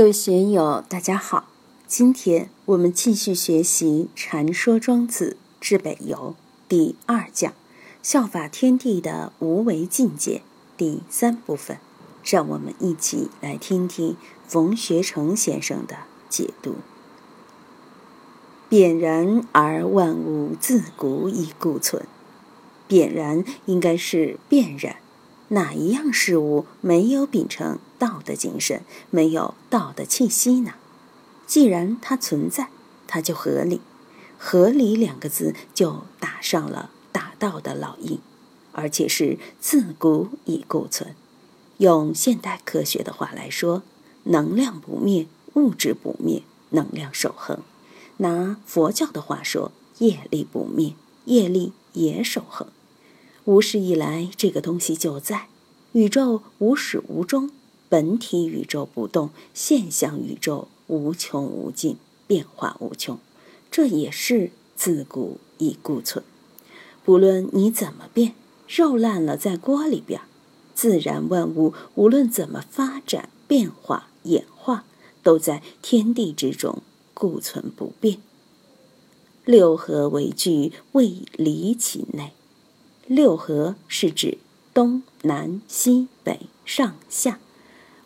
各位学友，大家好！今天我们继续学习《禅说庄子至北游》第二讲“效法天地的无为境界”第三部分，让我们一起来听听冯学成先生的解读。biển 然而万物自古已固存，biển 然应该是变然。哪一样事物没有秉承道的精神，没有道的气息呢？既然它存在，它就合理。合理两个字就打上了大道的烙印，而且是自古已固存。用现代科学的话来说，能量不灭，物质不灭，能量守恒。拿佛教的话说，业力不灭，业力也守恒。无始以来，这个东西就在宇宙无始无终，本体宇宙不动，现象宇宙无穷无尽，变化无穷，这也是自古已固存。不论你怎么变，肉烂了在锅里边，自然万物无论怎么发展、变化、演化，都在天地之中固存不变。六合为具，未离其内。六合是指东南西北上下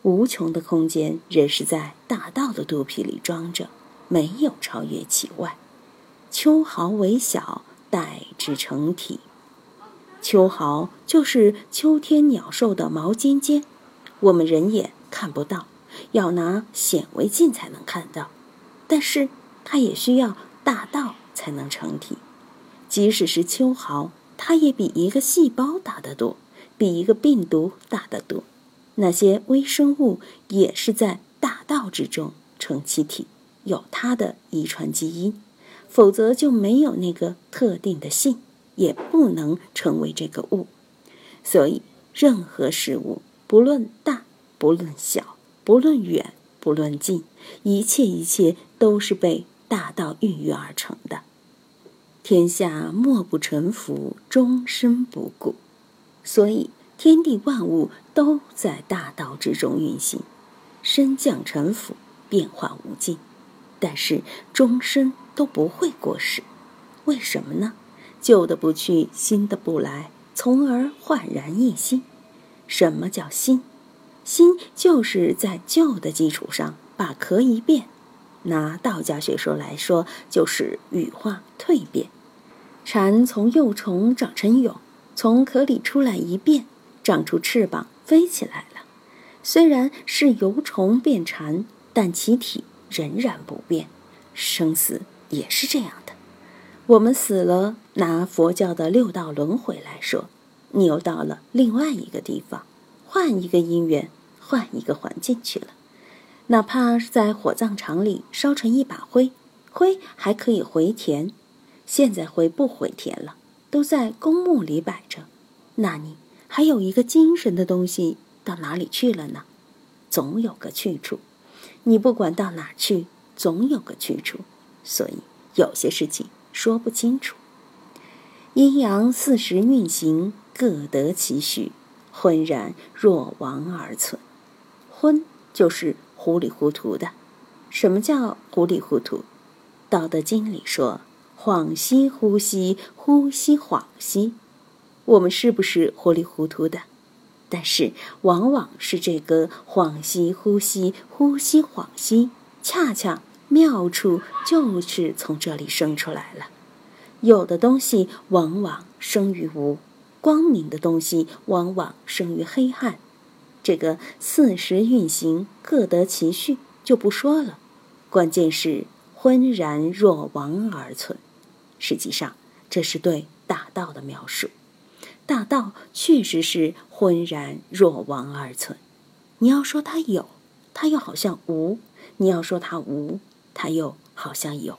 无穷的空间，仍是在大道的肚皮里装着，没有超越其外。秋毫为小，待之成体。秋毫就是秋天鸟兽的毛尖尖，我们人眼看不到，要拿显微镜才能看到。但是它也需要大道才能成体，即使是秋毫。它也比一个细胞大得多，比一个病毒大得多。那些微生物也是在大道之中成气体，有它的遗传基因，否则就没有那个特定的性，也不能成为这个物。所以，任何事物，不论大，不论小，不论远，不论近，一切一切都是被大道孕育而成的。天下莫不沉浮，终身不顾。所以天地万物都在大道之中运行，升降沉浮，变化无尽，但是终身都不会过时。为什么呢？旧的不去，新的不来，从而焕然一新。什么叫新？新就是在旧的基础上把壳一变。拿道家学说来说，就是羽化蜕变。蝉从幼虫长成蛹，从壳里出来一变，长出翅膀飞起来了。虽然是由虫变蝉，但其体仍然不变。生死也是这样的。我们死了，拿佛教的六道轮回来说，你又到了另外一个地方，换一个因缘，换一个环境去了。哪怕是在火葬场里烧成一把灰，灰还可以回填。现在灰不回填了，都在公墓里摆着。那你还有一个精神的东西到哪里去了呢？总有个去处。你不管到哪去，总有个去处。所以有些事情说不清楚。阴阳四时运行，各得其序，浑然若亡而存。昏就是糊里糊涂的。什么叫糊里糊涂？《道德经》里说。恍兮呼吸，呼吸恍兮，我们是不是糊里糊涂的？但是往往是这个恍兮呼吸，呼吸恍兮，恰恰妙处就是从这里生出来了。有的东西往往生于无，光明的东西往往生于黑暗。这个四时运行，各得其序，就不说了。关键是浑然若亡而存。实际上，这是对大道的描述。大道确实是浑然若亡而存。你要说它有，它又好像无；你要说它无，它又好像有。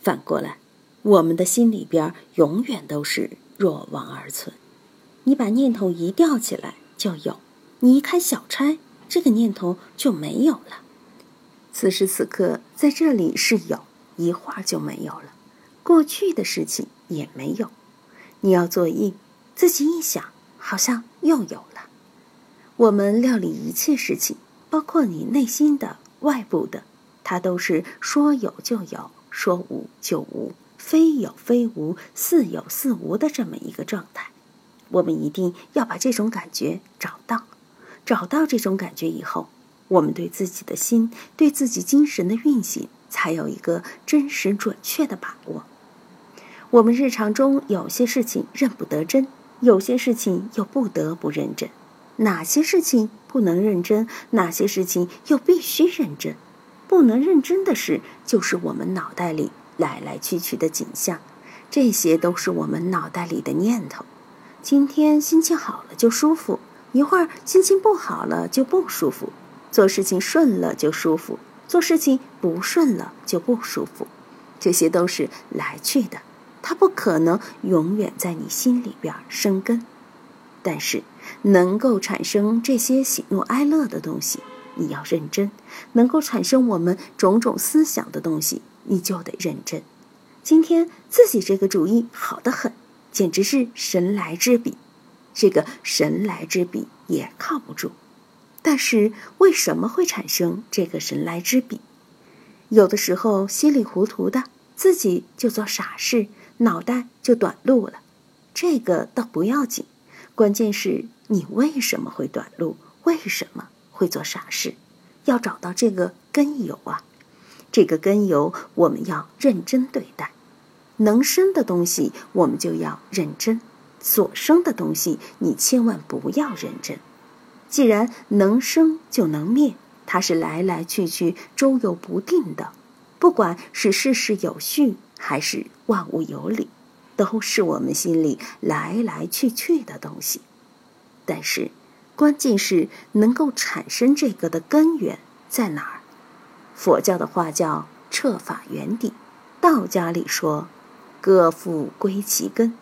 反过来，我们的心里边永远都是若亡而存。你把念头一吊起来就有，你一开小差，这个念头就没有了。此时此刻在这里是有，一会儿就没有了。过去的事情也没有，你要做印，自己一想，好像又有了。我们料理一切事情，包括你内心的外部的，它都是说有就有，说无就无，非有非无，似有似无的这么一个状态。我们一定要把这种感觉找到，找到这种感觉以后，我们对自己的心、对自己精神的运行，才有一个真实准确的把握。我们日常中有些事情认不得真，有些事情又不得不认真。哪些事情不能认真？哪些事情又必须认真？不能认真的事，就是我们脑袋里来来去去的景象，这些都是我们脑袋里的念头。今天心情好了就舒服，一会儿心情不好了就不舒服。做事情顺了就舒服，做事情不顺了就不舒服。这些都是来去的，它不可能永远在你心里边生根。但是，能够产生这些喜怒哀乐的东西，你要认真；能够产生我们种种思想的东西，你就得认真。今天自己这个主意好得很。简直是神来之笔，这个神来之笔也靠不住。但是为什么会产生这个神来之笔？有的时候稀里糊涂的，自己就做傻事，脑袋就短路了。这个倒不要紧，关键是你为什么会短路？为什么会做傻事？要找到这个根由啊！这个根由我们要认真对待。能生的东西，我们就要认真；所生的东西，你千万不要认真。既然能生就能灭，它是来来去去、周游不定的。不管是事事有序，还是万物有理，都是我们心里来来去去的东西。但是，关键是能够产生这个的根源在哪儿？佛教的话叫彻法原底，道家里说。各复归其根，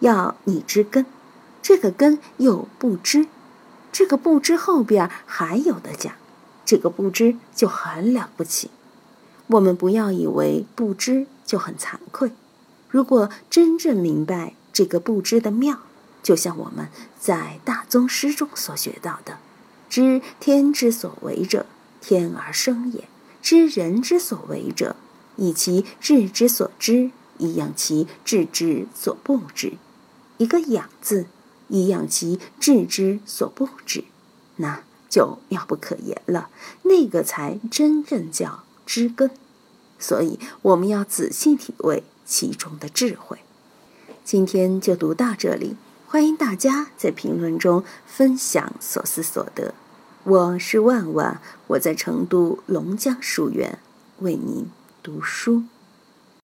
要你知根，这个根又不知，这个不知后边还有的讲，这个不知就很了不起。我们不要以为不知就很惭愧，如果真正明白这个不知的妙，就像我们在大宗师中所学到的：知天之所为者，天而生也；知人之所为者，以其智之所知。以养其智之所不知，一个“养”字，以养其智之所不知，那就妙不可言了。那个才真正叫知根。所以我们要仔细体味其中的智慧。今天就读到这里，欢迎大家在评论中分享所思所得。我是万万，我在成都龙江书院为您读书。